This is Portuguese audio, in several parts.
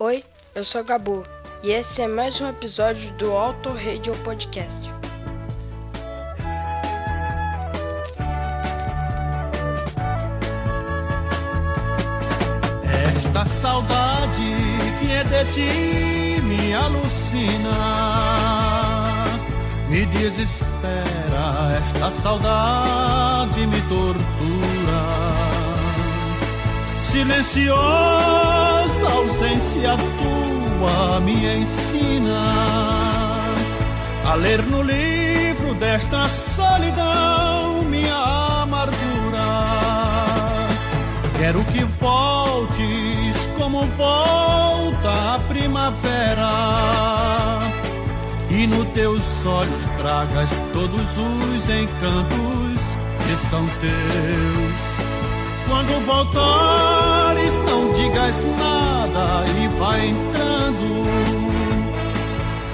Oi, eu sou Gabu e esse é mais um episódio do Auto Radio Podcast. Esta saudade que é de ti me alucina, me desespera, esta saudade me tortura silenciosa ausência tua me ensina a ler no livro desta solidão minha amargura. Quero que voltes como volta a primavera e nos teus olhos tragas todos os encantos que são teus. Quando voltares, não digas nada e vai entrando.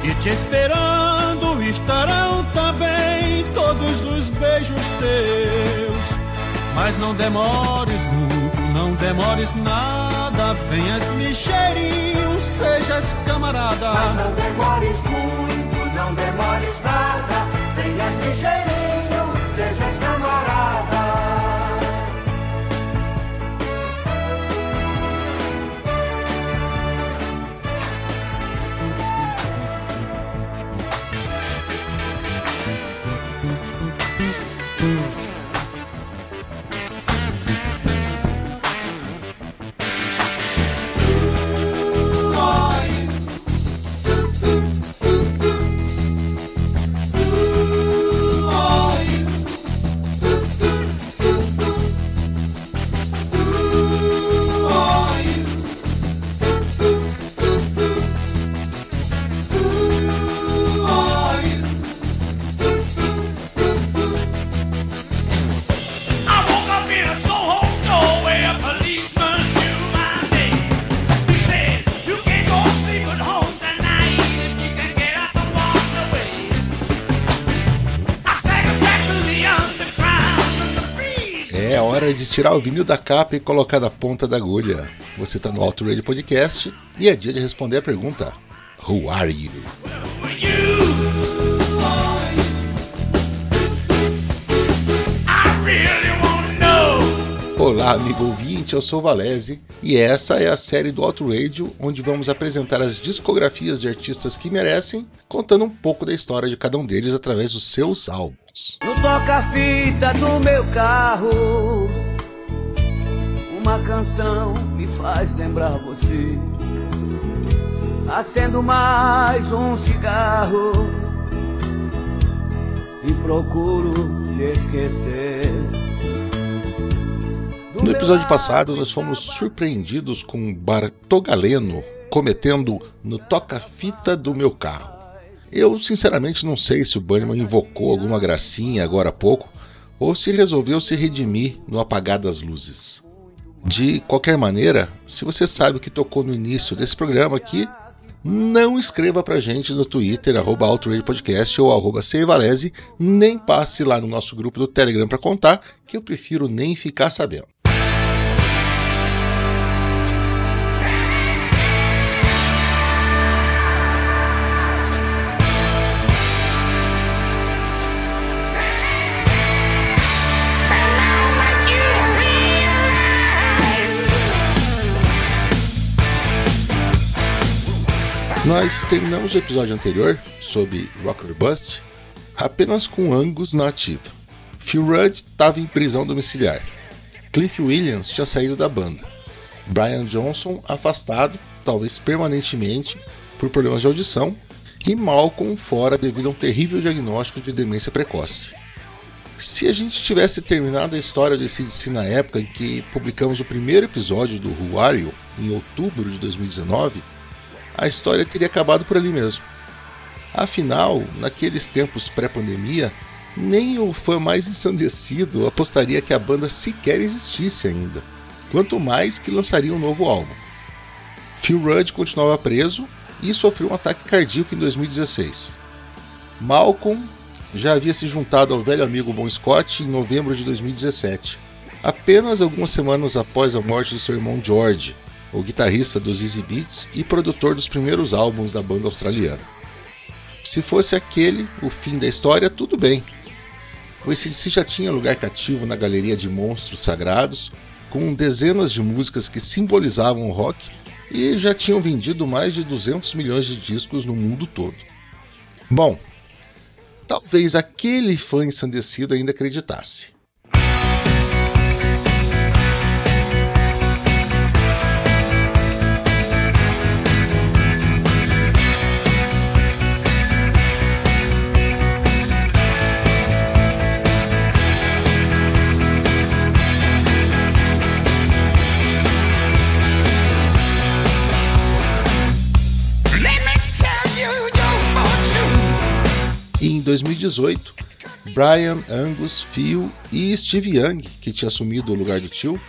E te esperando estarão também todos os beijos teus. Mas não demores muito, não demores nada. Venhas ligeirinho, sejas camarada. Mas não demores muito, não demores nada. Venhas ligeirinho, sejas camarada. Tirar o vinil da capa e colocar na ponta da agulha. Você está no Auto Radio Podcast e é dia de responder a pergunta: Who are you? Who are you? Olá, amigo ouvinte, eu sou o Valese e essa é a série do Auto Radio onde vamos apresentar as discografias de artistas que merecem, contando um pouco da história de cada um deles através dos seus álbuns. No toca-fita do meu carro, uma canção me faz lembrar você. Acendo mais um cigarro e procuro te esquecer. No episódio passado, nós fomos surpreendidos com Bartogaleno cometendo no toca-fita do meu carro. Eu, sinceramente, não sei se o Bunnyman invocou alguma gracinha agora há pouco ou se resolveu se redimir no apagar das luzes. De qualquer maneira, se você sabe o que tocou no início desse programa aqui, não escreva pra gente no Twitter, arroba Podcast ou arroba Valese, nem passe lá no nosso grupo do Telegram pra contar, que eu prefiro nem ficar sabendo. Nós terminamos o episódio anterior sobre Rock or Bust apenas com Angus na ativa. Phil Rudd estava em prisão domiciliar. Cliff Williams tinha saído da banda. Brian Johnson afastado, talvez permanentemente, por problemas de audição. E Malcolm fora devido a um terrível diagnóstico de demência precoce. Se a gente tivesse terminado a história do ACDC na época em que publicamos o primeiro episódio do Who Are You, em outubro de 2019, a história teria acabado por ali mesmo. Afinal, naqueles tempos pré-pandemia, nem o fã mais ensandecido apostaria que a banda sequer existisse ainda, quanto mais que lançaria um novo álbum. Phil Rudd continuava preso e sofreu um ataque cardíaco em 2016. Malcolm já havia se juntado ao velho amigo Bon Scott em novembro de 2017, apenas algumas semanas após a morte do seu irmão George, o guitarrista dos Easy Beats e produtor dos primeiros álbuns da banda australiana. Se fosse aquele o fim da história, tudo bem. O ACDC já tinha lugar cativo na galeria de monstros sagrados, com dezenas de músicas que simbolizavam o rock e já tinham vendido mais de 200 milhões de discos no mundo todo. Bom, talvez aquele fã ensandecido ainda acreditasse. 2018, Brian, Angus, Phil e Steve Young, que tinha assumido o lugar do tio,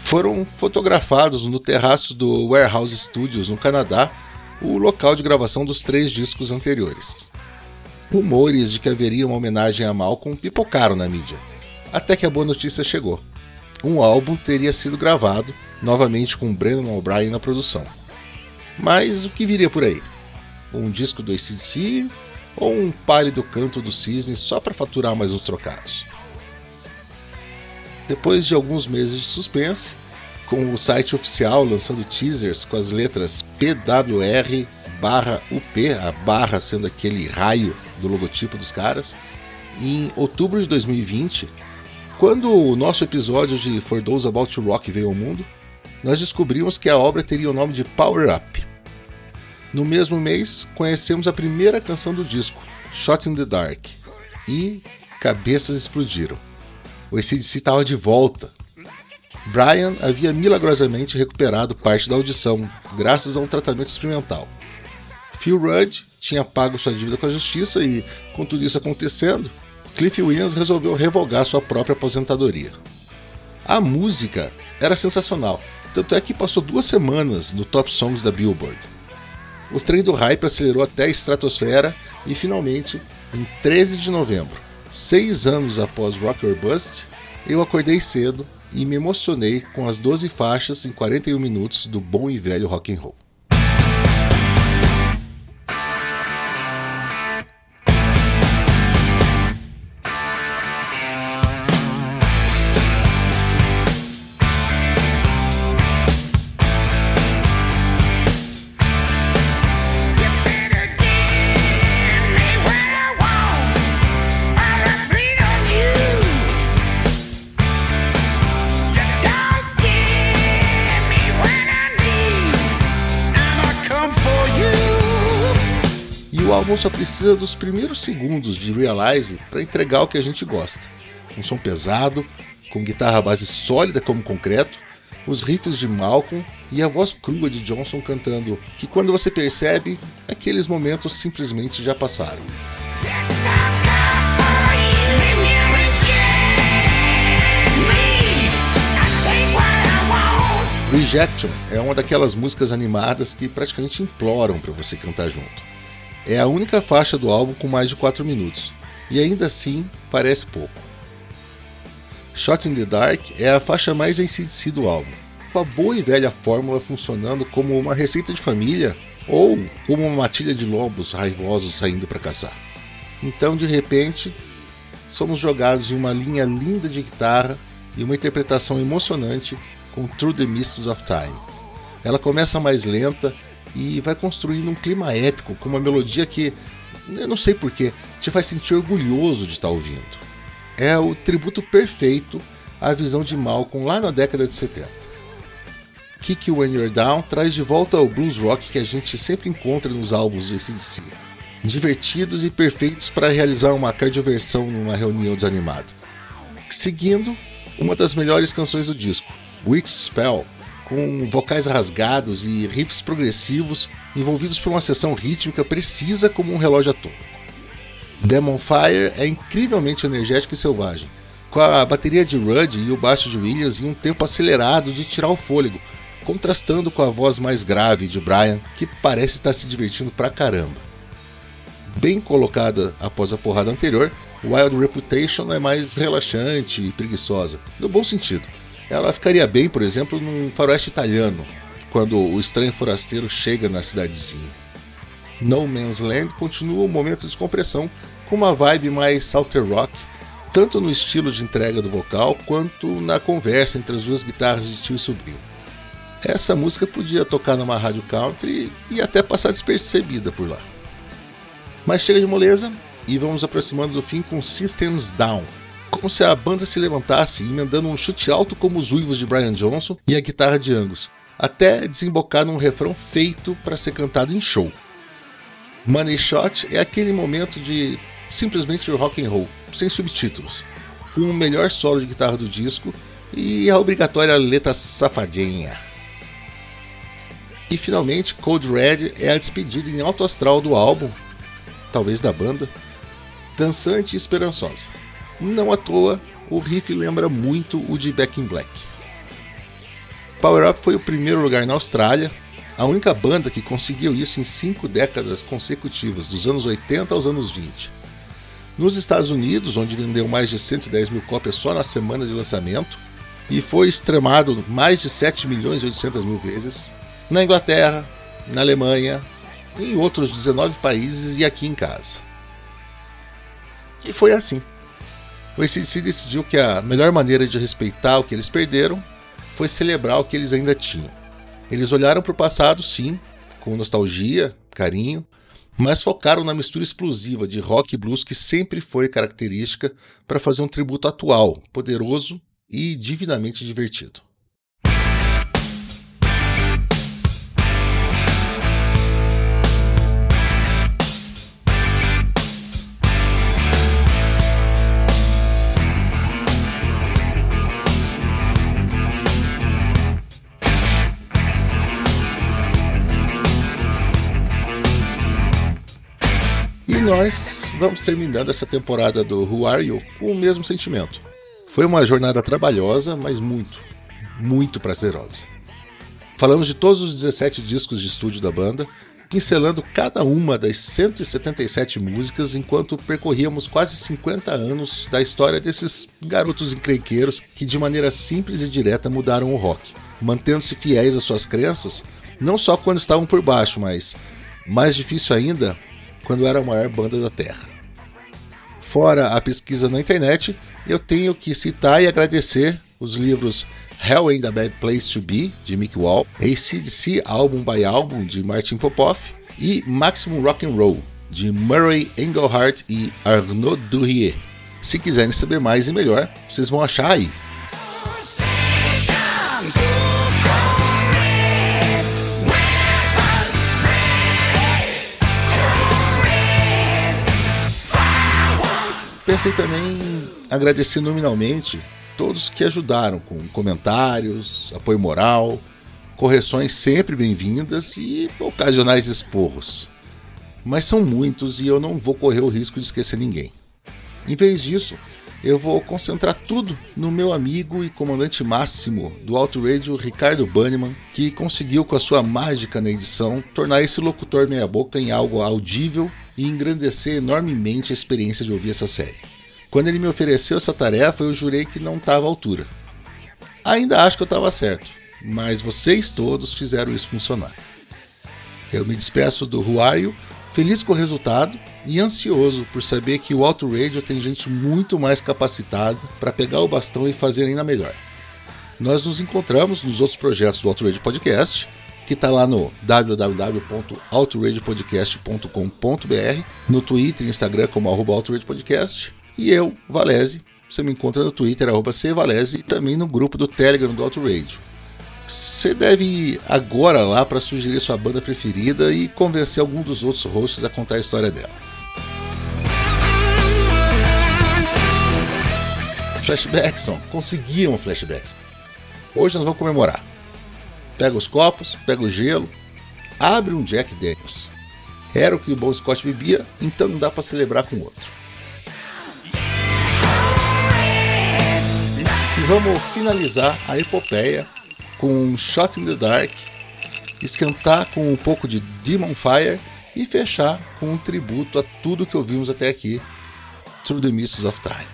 foram fotografados no terraço do Warehouse Studios, no Canadá, o local de gravação dos três discos anteriores. Rumores de que haveria uma homenagem a Malcolm pipocaram na mídia, até que a boa notícia chegou. Um álbum teria sido gravado, novamente com Brendan O'Brien na produção. Mas o que viria por aí? Um disco do ACDC ou um pálido canto do cisne só para faturar mais uns trocados. Depois de alguns meses de suspense, com o site oficial lançando teasers com as letras PWR barra UP, a barra sendo aquele raio do logotipo dos caras, em outubro de 2020, quando o nosso episódio de For Those About to Rock veio ao mundo, nós descobrimos que a obra teria o nome de Power Up. No mesmo mês, conhecemos a primeira canção do disco, Shot in the Dark, e cabeças explodiram. O ACDC estava de volta. Brian havia milagrosamente recuperado parte da audição, graças a um tratamento experimental. Phil Rudd tinha pago sua dívida com a justiça e, com tudo isso acontecendo, Cliff Williams resolveu revogar sua própria aposentadoria. A música era sensacional, tanto é que passou duas semanas no Top Songs da Billboard. O trem do hype acelerou até a estratosfera e finalmente, em 13 de novembro, seis anos após Rock or Bust, eu acordei cedo e me emocionei com as 12 faixas em 41 minutos do bom e velho rock and roll. Álbum só precisa dos primeiros segundos de Realize para entregar o que a gente gosta. Um som pesado, com guitarra base sólida como concreto, os riffs de Malcolm e a voz crua de Johnson cantando, que quando você percebe, aqueles momentos simplesmente já passaram. Rejection é uma daquelas músicas animadas que praticamente imploram para você cantar junto. É a única faixa do álbum com mais de 4 minutos, e ainda assim parece pouco. Shot in the Dark é a faixa mais ACDC do álbum, com a boa e velha fórmula funcionando como uma receita de família ou como uma matilha de lobos raivosos saindo para caçar. Então, de repente, somos jogados em uma linha linda de guitarra e uma interpretação emocionante com Through the Mists of Time. Ela começa mais lenta e vai construindo um clima épico com uma melodia que, eu não sei porquê, te faz sentir orgulhoso de estar ouvindo. É o tributo perfeito à visão de Malcolm lá na década de 70. Kick When You're Down traz de volta o blues rock que a gente sempre encontra nos álbuns do ACDC. Divertidos e perfeitos para realizar uma cardioversão numa reunião desanimada. Seguindo, uma das melhores canções do disco, Witch Spell, com vocais rasgados e riffs progressivos envolvidos por uma sessão rítmica precisa como um relógio atômico. Demon Fire é incrivelmente energética e selvagem, com a bateria de Rudd e o baixo de Williams em um tempo acelerado de tirar o fôlego, contrastando com a voz mais grave de Brian, que parece estar se divertindo pra caramba. Bem colocada após a porrada anterior, Wild Reputation é mais relaxante e preguiçosa, no bom sentido ela ficaria bem, por exemplo, num faroeste italiano, quando o estranho forasteiro chega na cidadezinha. No Man's Land continua um momento de descompressão com uma vibe mais Southern Rock, tanto no estilo de entrega do vocal quanto na conversa entre as duas guitarras de tio e sobrinho. Essa música podia tocar numa rádio country e até passar despercebida por lá. Mas chega de moleza e vamos aproximando do fim com Systems Down, como se a banda se levantasse emendando um chute alto como os uivos de Brian Johnson e a guitarra de Angus, até desembocar num refrão feito para ser cantado em show. Money Shot é aquele momento de simplesmente rock and roll, sem subtítulos, com o melhor solo de guitarra do disco e a obrigatória letra safadinha. E finalmente, Cold Red é a despedida em alto astral do álbum, talvez da banda, dançante e esperançosa. Não à toa, o riff lembra muito o de Back in Black. Power Up foi o primeiro lugar na Austrália, a única banda que conseguiu isso em cinco décadas consecutivas, dos anos 80 aos anos 20. Nos Estados Unidos, onde vendeu mais de 110 mil cópias só na semana de lançamento, e foi extremado mais de 7 milhões e 800 mil vezes, na Inglaterra, na Alemanha, em outros 19 países e aqui em casa. E foi assim. O ACDC decidiu que a melhor maneira de respeitar o que eles perderam foi celebrar o que eles ainda tinham. Eles olharam para o passado, sim, com nostalgia, carinho, mas focaram na mistura explosiva de rock e blues que sempre foi característica para fazer um tributo atual, poderoso e divinamente divertido. Nós vamos terminando essa temporada do Who Are You com o mesmo sentimento. Foi uma jornada trabalhosa, mas muito, muito prazerosa. Falamos de todos os 17 discos de estúdio da banda, pincelando cada uma das 177 músicas enquanto percorríamos quase 50 anos da história desses garotos encrenqueiros que de maneira simples e direta mudaram o rock, mantendo-se fiéis às suas crenças, não só quando estavam por baixo, mas mais difícil ainda, quando era a maior banda da Terra. Fora a pesquisa na internet, eu tenho que citar e agradecer os livros Hell Ain't a Bad Place to Be, de Mick Wall, ACDC Album by Album, de Martin Popoff, e Maximum Rock and Roll, de Murray Engelhardt e Arnaud Durrier. Se quiserem saber mais e melhor, vocês vão achar aí. Pensei também em agradecer nominalmente todos que ajudaram com comentários, apoio moral, correções sempre bem-vindas e ocasionais esporros. Mas são muitos e eu não vou correr o risco de esquecer ninguém. Em vez disso, eu vou concentrar tudo no meu amigo e comandante máximo do Auto Radio, Ricardo Banniman, que conseguiu com a sua mágica na edição tornar esse locutor meia-boca em algo audível e engrandecer enormemente a experiência de ouvir essa série. Quando ele me ofereceu essa tarefa, eu jurei que não estava à altura. Ainda acho que eu estava certo, mas vocês todos fizeram isso funcionar. Eu me despeço do Ruário, feliz com o resultado e ansioso por saber que o Auto Radio tem gente muito mais capacitada para pegar o bastão e fazer ainda melhor. Nós nos encontramos nos outros projetos do Auto Radio Podcast que está lá no www.outragepodcast.com.br, no Twitter e Instagram como arroba Podcast, e eu, Valese, você me encontra no Twitter, arroba Cvalese, e também no grupo do Telegram do Outrage. Você deve ir agora lá para sugerir sua banda preferida e convencer algum dos outros hosts a contar a história dela. Flashbacks, conseguiam flashbacks. Hoje nós vamos comemorar. Pega os copos, pega o gelo, abre um Jack Daniels. Era o que o bom Scott bebia, então não dá para celebrar com outro. E vamos finalizar a epopeia com um Shot in the Dark, esquentar com um pouco de Demon Fire e fechar com um tributo a tudo que ouvimos até aqui, Through the Mists of Time.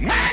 Nah!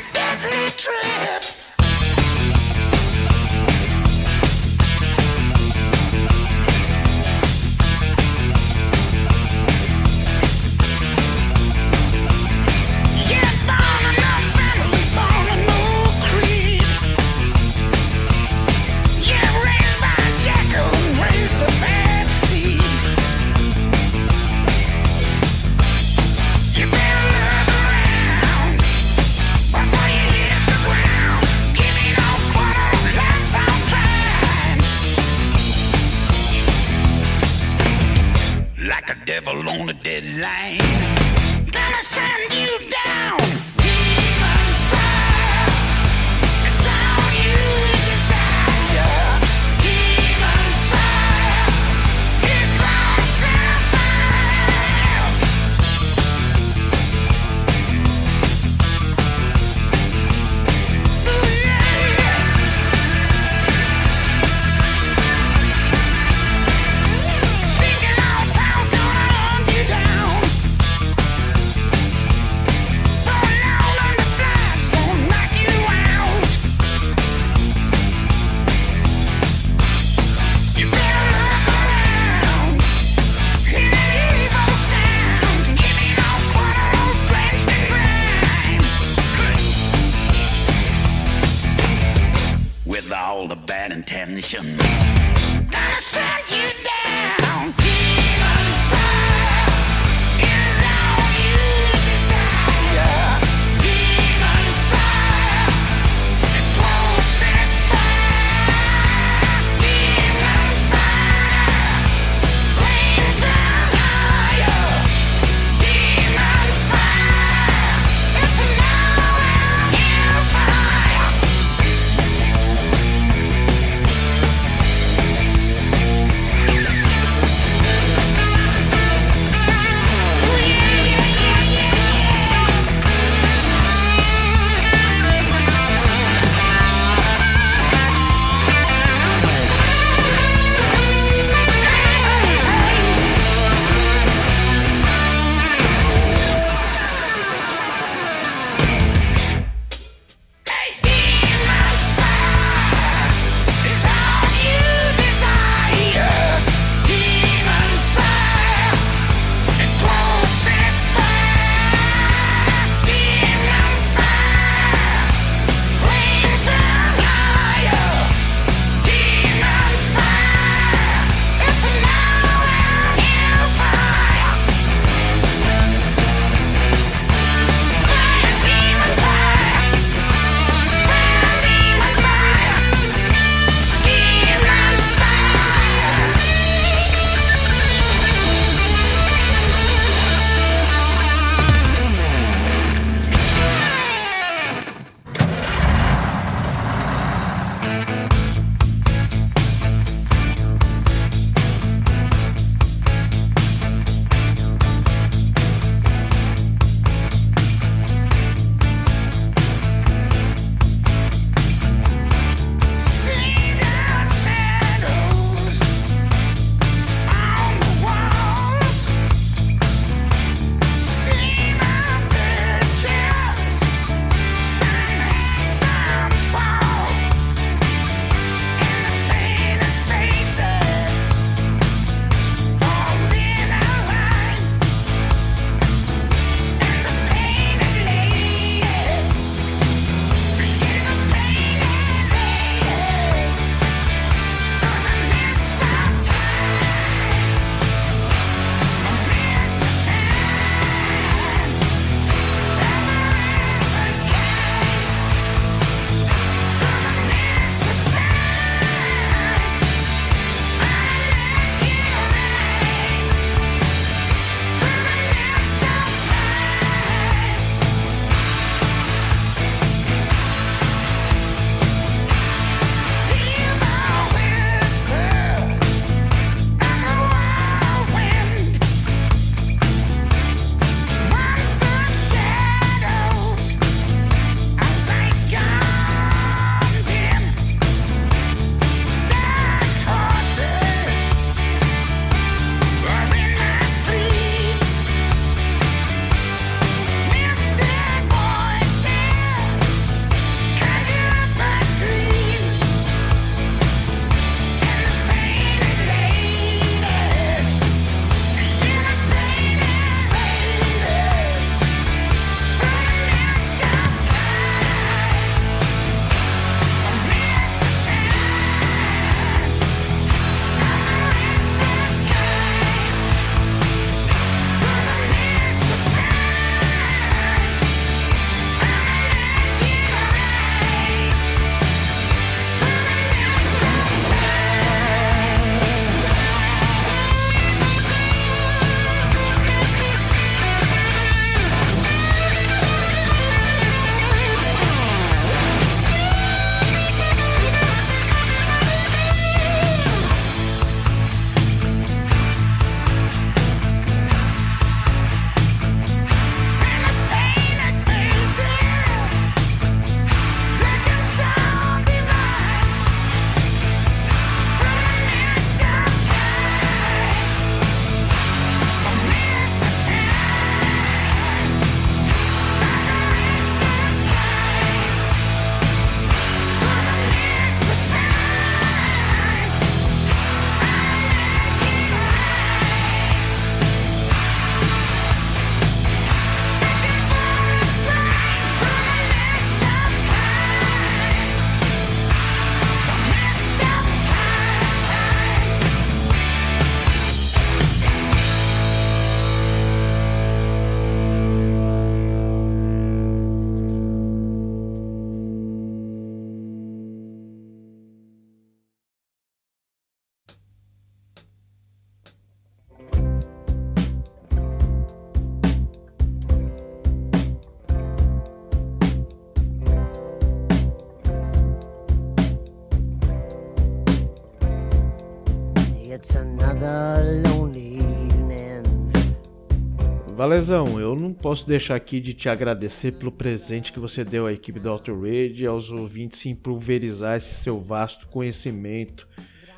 Valezão, eu não posso deixar aqui de te agradecer pelo presente que você deu à equipe do Auto Radio e aos ouvintes em pulverizar esse seu vasto conhecimento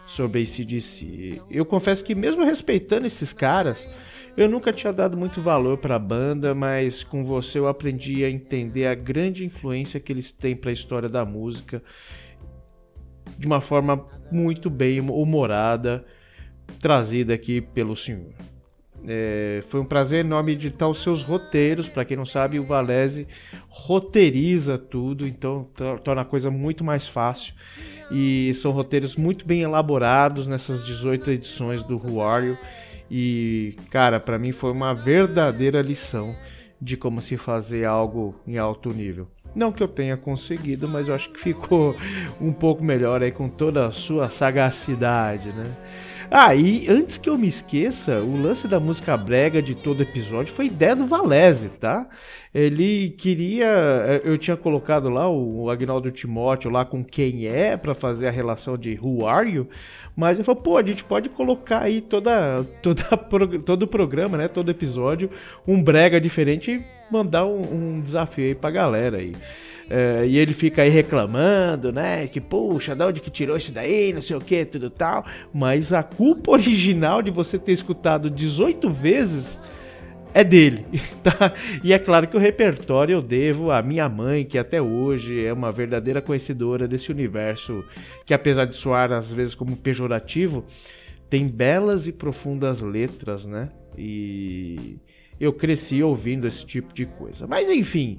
sobre ACDC. Eu confesso que mesmo respeitando esses caras, eu nunca tinha dado muito valor para a banda, mas com você eu aprendi a entender a grande influência que eles têm para a história da música de uma forma muito bem humorada, trazida aqui pelo senhor. É, foi um prazer enorme editar os seus roteiros. Para quem não sabe, o Valese roteiriza tudo, então torna a coisa muito mais fácil. E são roteiros muito bem elaborados nessas 18 edições do Wario. E, cara, para mim foi uma verdadeira lição de como se fazer algo em alto nível. Não que eu tenha conseguido, mas eu acho que ficou um pouco melhor aí com toda a sua sagacidade, né? Ah, e antes que eu me esqueça, o lance da música brega de todo episódio foi ideia do Valese, tá? Ele queria. Eh, eu tinha colocado lá o Agnaldo Timóteo lá com quem é para fazer a relação de Who Are You? Mas ele falou, pô, a gente pode colocar aí toda, toda, todo o programa, né? Todo episódio, um brega diferente e mandar um, um desafio aí pra galera aí. É, e ele fica aí reclamando, né? Que, puxa, de onde que tirou isso daí, não sei o que, tudo tal. Mas a culpa original de você ter escutado 18 vezes é dele, tá? E é claro que o repertório eu devo à minha mãe, que até hoje é uma verdadeira conhecedora desse universo, que apesar de soar às vezes como pejorativo, tem belas e profundas letras, né? E eu cresci ouvindo esse tipo de coisa. Mas enfim,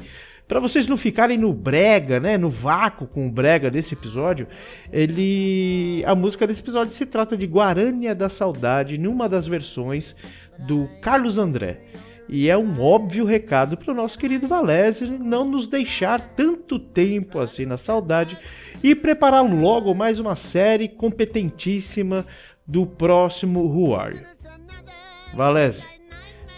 para vocês não ficarem no brega, né, no vácuo com o brega desse episódio, ele a música desse episódio se trata de Guarânia da Saudade, numa das versões do Carlos André. E é um óbvio recado para o nosso querido Valese não nos deixar tanto tempo assim na saudade e preparar logo mais uma série competentíssima do próximo Who Are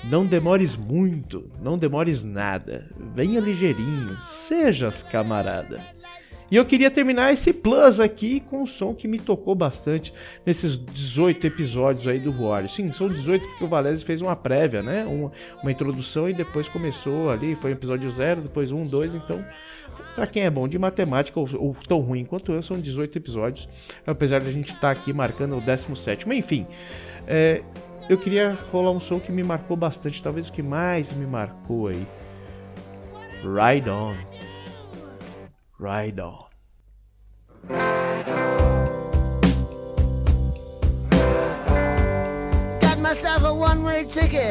não demores muito, não demores nada. Venha ligeirinho, sejas camarada. E eu queria terminar esse plus aqui com um som que me tocou bastante nesses 18 episódios aí do Warrior. Sim, são 18 porque o Valese fez uma prévia, né? Uma, uma introdução e depois começou ali, foi episódio 0, depois 1, um, 2, então para quem é bom de matemática ou, ou, tão ruim quanto eu, são 18 episódios, apesar de a gente estar tá aqui marcando o 17. Enfim, é, eu queria rolar um som que me marcou bastante, talvez o que mais me marcou aí. Ride On. Ride On. Got myself a one-way ticket.